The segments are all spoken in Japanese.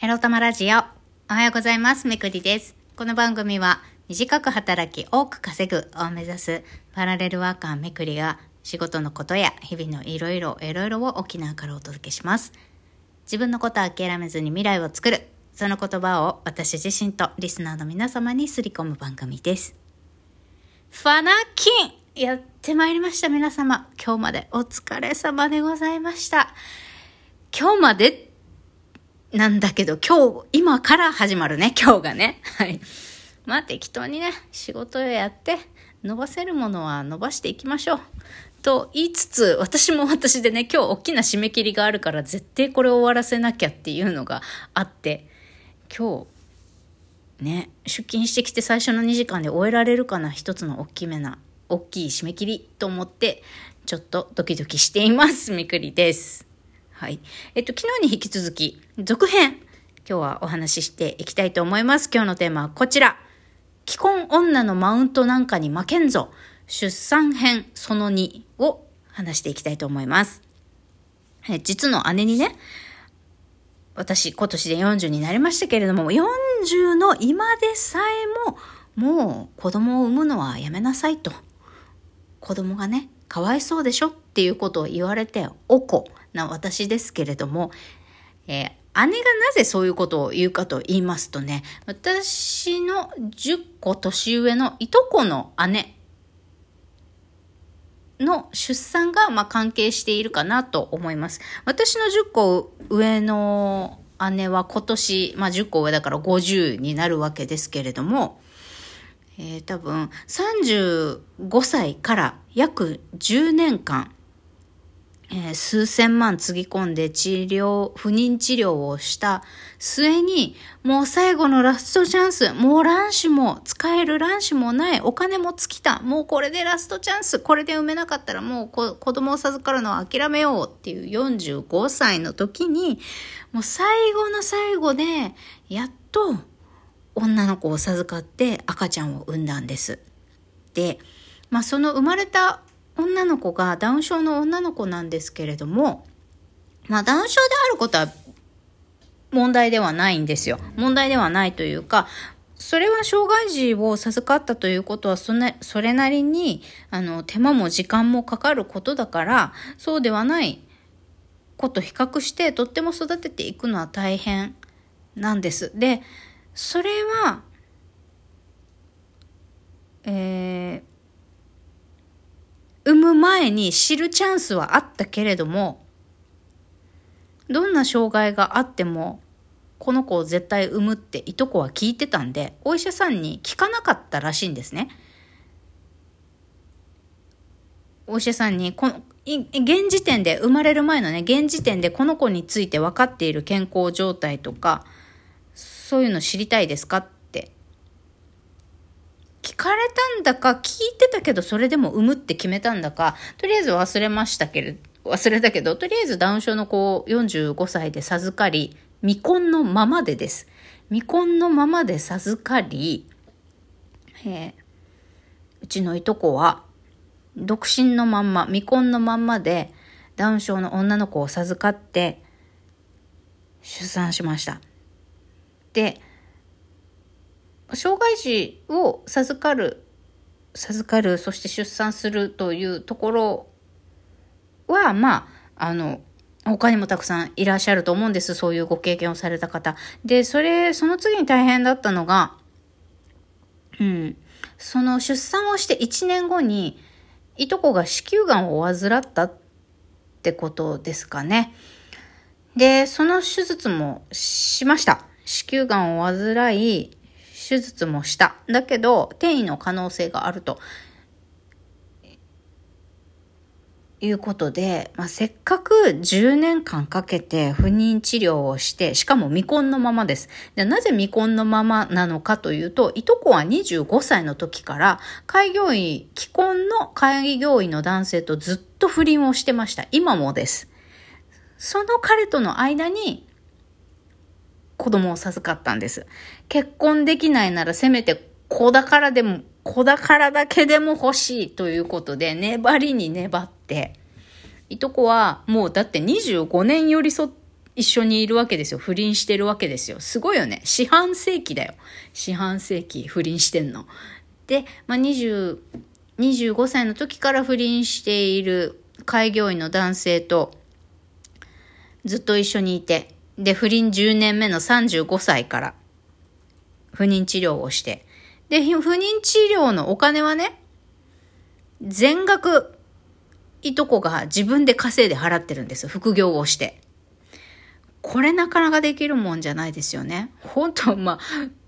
エロ玉ラジオ。おはようございます。めくりです。この番組は、短く働き多く稼ぐを目指すパラレルワーカーめくりが仕事のことや日々のいろいろいろいろを沖縄からお届けします。自分のことを諦めずに未来を作る。その言葉を私自身とリスナーの皆様にすり込む番組です。ファナキンやってまいりました皆様。今日までお疲れ様でございました。今日までなんだけど、今日、今から始まるね、今日がね。はい。まあ適当にね、仕事をやって、伸ばせるものは伸ばしていきましょう。と言いつつ、私も 私でね、今日大きな締め切りがあるから、絶対これ終わらせなきゃっていうのがあって、今日、ね、出勤してきて最初の2時間で終えられるかな、一つの大きめな、大きい締め切りと思って、ちょっとドキドキしています。みくりです。はい。えっと、昨日に引き続き、続編、今日はお話ししていきたいと思います。今日のテーマはこちら。既婚女のマウントなんかに負けんぞ。出産編その2を話していきたいと思います。え実の姉にね、私今年で40になりましたけれども、40の今でさえも、もう子供を産むのはやめなさいと。子供がね、かわいそうでしょっていうことを言われて、おこな私ですけれども、えー姉がなぜそういうことを言うかと言いますとね、私の10個年上のいとこの姉の出産がまあ関係しているかなと思います。私の10個上の姉は今年、まあ10個上だから50になるわけですけれども、えー多分35歳から約10年間、えー数千万つぎ込んで治療、不妊治療をした末に、もう最後のラストチャンス、もう卵子も使える卵子もない、お金も尽きた、もうこれでラストチャンス、これで産めなかったらもう子子供を授かるのは諦めようっていう45歳の時に、もう最後の最後で、やっと女の子を授かって赤ちゃんを産んだんです。で、まあその生まれた女の子がダウン症の女の子なんですけれども、まあダウン症であることは問題ではないんですよ。問題ではないというか、それは障害児を授かったということはそれそれなりにあの手間も時間もかかることだから、そうではないこと比較してとっても育てていくのは大変なんです。で、それは、えー産む前に知るチャンスはあったけれども、どんな障害があっても、この子を絶対産むっていとこは聞いてたんで、お医者さんに聞かなかったらしいんですね。お医者さんに、この、現時点で、生まれる前のね、現時点でこの子について分かっている健康状態とか、そういうの知りたいですかっ聞かれたんだか、聞いてたけど、それでも産むって決めたんだか、とりあえず忘れましたけれど、忘れたけど、とりあえずダウン症の子を45歳で授かり、未婚のままでです。未婚のままで授かり、えうちのいとこは、独身のまんま、未婚のまんまで、ダウン症の女の子を授かって、出産しました。で、障害児を授かる、授かる、そして出産するというところは、まあ、あの、他にもたくさんいらっしゃると思うんです。そういうご経験をされた方。で、それ、その次に大変だったのが、うん、その出産をして1年後に、いとこが子宮がんを患ったってことですかね。で、その手術もしました。子宮がんを患い、手術もした。だけど、転移の可能性があると。いうことで、まあ、せっかく10年間かけて不妊治療をして、しかも未婚のままです。でなぜ未婚のままなのかというと、いとこは25歳の時から、開業医、既婚の開業医の男性とずっと不倫をしてました。今もです。その彼との間に、子供を授かったんです。結婚できないならせめて子宝でも、子宝だけでも欲しいということで、粘りに粘って、いとこはもうだって25年寄り添って、一緒にいるわけですよ。不倫してるわけですよ。すごいよね。四半世紀だよ。四半世紀不倫してんの。で、まあ、20、25歳の時から不倫している開業医の男性とずっと一緒にいて、で、不倫10年目の35歳から不妊治療をして、で、不妊治療のお金はね、全額、いとこが自分で稼いで払ってるんです。副業をして。これなかなかできるもんじゃないですよね。本当ま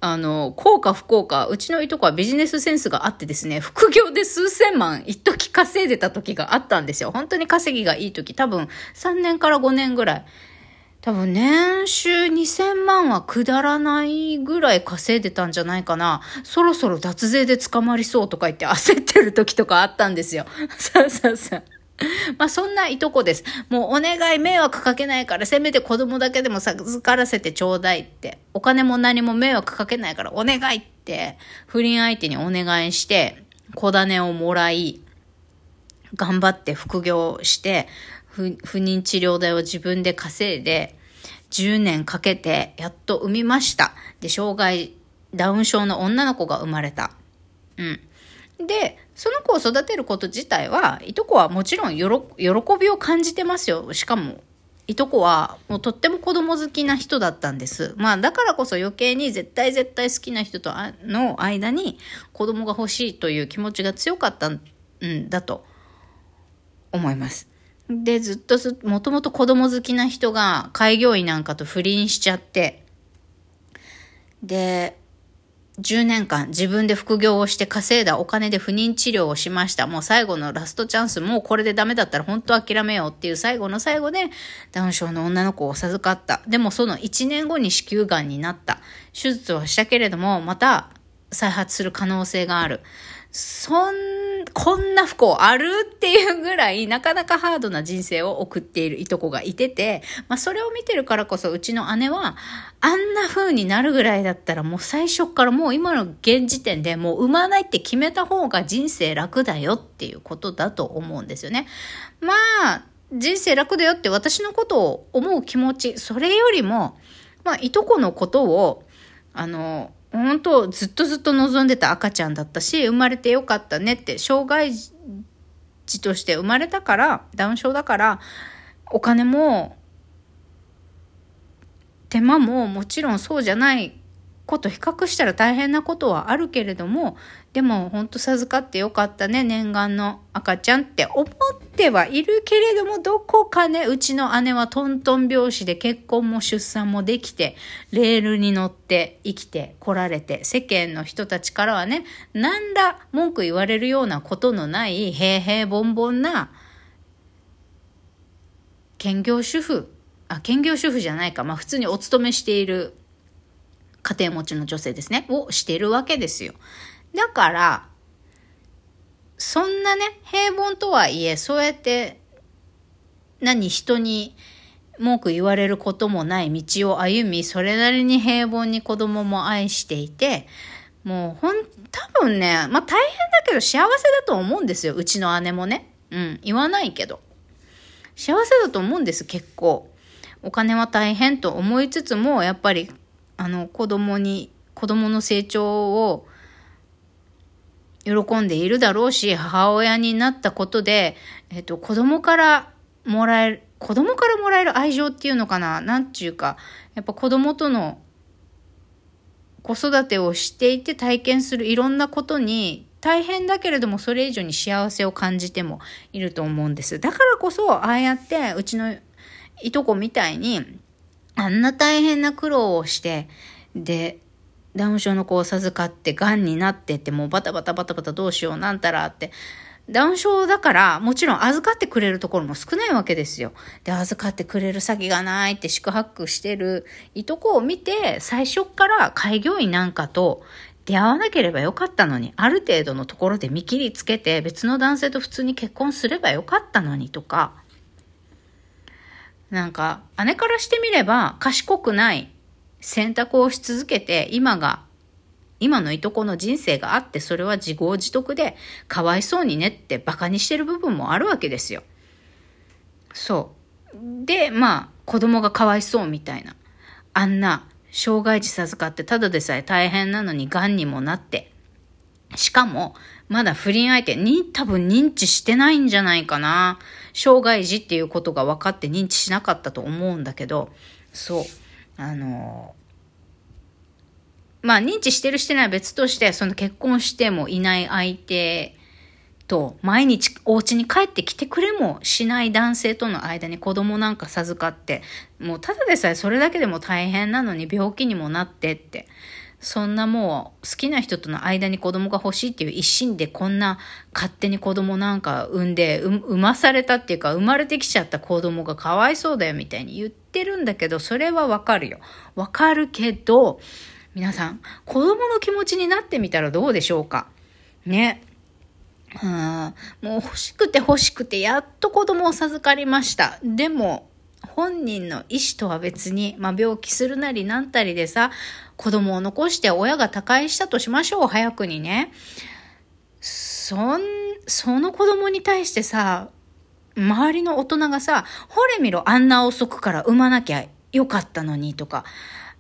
あ、あの、効果不効果、うちのいとこはビジネスセンスがあってですね、副業で数千万一時稼いでた時があったんですよ。本当に稼ぎがいい時、多分3年から5年ぐらい。多分年収2000万はくだらないぐらい稼いでたんじゃないかな。そろそろ脱税で捕まりそうとか言って焦ってる時とかあったんですよ。そうそうそう。まあそんないとこです。もうお願い迷惑かけないからせめて子供だけでも授からせてちょうだいって。お金も何も迷惑かけないからお願いって不倫相手にお願いして小種をもらい頑張って副業して不妊治療代を自分で稼いで10年かけてやっと産みました。で、障害、ダウン症の女の子が生まれた。うん。で、その子を育てること自体は、いとこはもちろん喜びを感じてますよ。しかも、いとこはもうとっても子供好きな人だったんです。まあだからこそ余計に絶対絶対好きな人との間に子供が欲しいという気持ちが強かったんだと思います。で、ずっとずもともと子供好きな人が開業医なんかと不倫しちゃって、で、10年間自分で副業をして稼いだお金で不妊治療をしました。もう最後のラストチャンス、もうこれでダメだったら本当諦めようっていう最後の最後でダウン症の女の子を授かった。でもその1年後に子宮癌になった。手術はしたけれども、また再発する可能性がある。そん、こんな不幸あるっていうぐらい、なかなかハードな人生を送っているいとこがいてて、まあそれを見てるからこそ、うちの姉は、あんな風になるぐらいだったら、もう最初からもう今の現時点でもう産まないって決めた方が人生楽だよっていうことだと思うんですよね。まあ、人生楽だよって私のことを思う気持ち、それよりも、まあ、いとこのことを、あの、本当ずっとずっと望んでた赤ちゃんだったし、生まれてよかったねって、障害児として生まれたから、ダウン症だから、お金も、手間ももちろんそうじゃないこと比較したら大変なことはあるけれども、でも本当授かってよかったね、念願の赤ちゃんって思ってはいるけれども、どこかね、うちの姉はトントン拍子で結婚も出産もできて、レールに乗って生きてこられて、世間の人たちからはね、何ら文句言われるようなことのない、平々凡々な、兼業主婦、あ、兼業主婦じゃないか、まあ普通にお勤めしている家庭持ちの女性ですね、をしてるわけですよ。だから、そんなね、平凡とはいえ、そうやって、何、人に文句言われることもない道を歩み、それなりに平凡に子供も愛していて、もうほん、多分ね、まあ大変だけど幸せだと思うんですよ。うちの姉もね。うん、言わないけど。幸せだと思うんです、結構。お金は大変と思いつつも、やっぱりあの子供に子供の成長を喜んでいるだろうし母親になったことで、えっと、子供からもらえる子供からもらえる愛情っていうのかな？なんちゅうかやっぱ子供との子育てをしていて体験するいろんなことに大変だけれどもそれ以上に幸せを感じてもいると思うんです。だからこそああやってうちのいとこみたいにあんな大変な苦労をして、で、ダウン症の子を授かって、癌になってって、もうバタバタバタバタどうしよう、なんたらって、ダウン症だから、もちろん預かってくれるところも少ないわけですよ。で、預かってくれる先がないって宿泊してるいとこを見て、最初から開業医なんかと出会わなければよかったのに、ある程度のところで見切りつけて、別の男性と普通に結婚すればよかったのにとか、なんか、姉からしてみれば賢くない選択をし続けて、今が、今のいとこの人生があって、それは自業自得で、かわいそうにねって馬鹿にしてる部分もあるわけですよ。そう。で、まあ、子供がかわいそうみたいな。あんな、障害児授かってただでさえ大変なのに癌にもなって。しかも、まだ不倫相手に多分認知してないんじゃないかな。障害児っていうことが分かって認知しなかったと思うんだけど、そう。あのまあ認知してるしてないは別として、その結婚してもいない相手と毎日お家に帰ってきてくれもしない男性との間に子供なんか授かって、もうただでさえそれだけでも大変なのに病気にもなってって、そんなもう好きな人との間に子供が欲しいっていう一心でこんな勝手に子供なんか産んで、産まされたっていうか生まれてきちゃった子供がかわいそうだよみたいに言ってるんだけど、それはわかるよ。わかるけど、皆さん、子供の気持ちになってみたらどうでしょうか？ね。うん、もう欲しくて欲しくて、やっと子供を授かりました。でも、本人の意思とは別に、まあ、病気するなりなんたりでさ、子供を残して親が他界したとしましょう、早くにね。そん、その子供に対してさ、周りの大人がさ、ほれ見ろ、あんな遅くから産まなきゃよかったのにとか、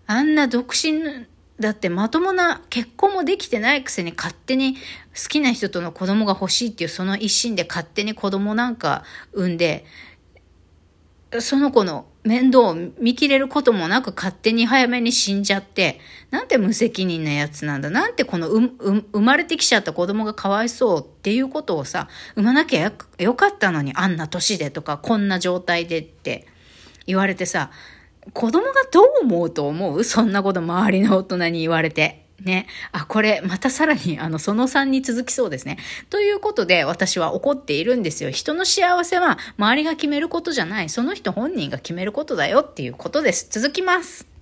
あんな独身だってまともな結婚もできてないくせに勝手に好きな人との子供が欲しいっていうその一心で勝手に子供なんか産んで、その子の面倒を見切れることもなく勝手に早めに死んじゃって、なんて無責任なやつなんだ。なんてこの生まれてきちゃった子供がかわいそうっていうことをさ、産まなきゃよかったのにあんな年でとかこんな状態でって言われてさ、子供がどう思うと思う？そんなこと周りの大人に言われて。ね。あ、これ、またさらに、あの、その3に続きそうですね。ということで、私は怒っているんですよ。人の幸せは、周りが決めることじゃない。その人本人が決めることだよっていうことです。続きます。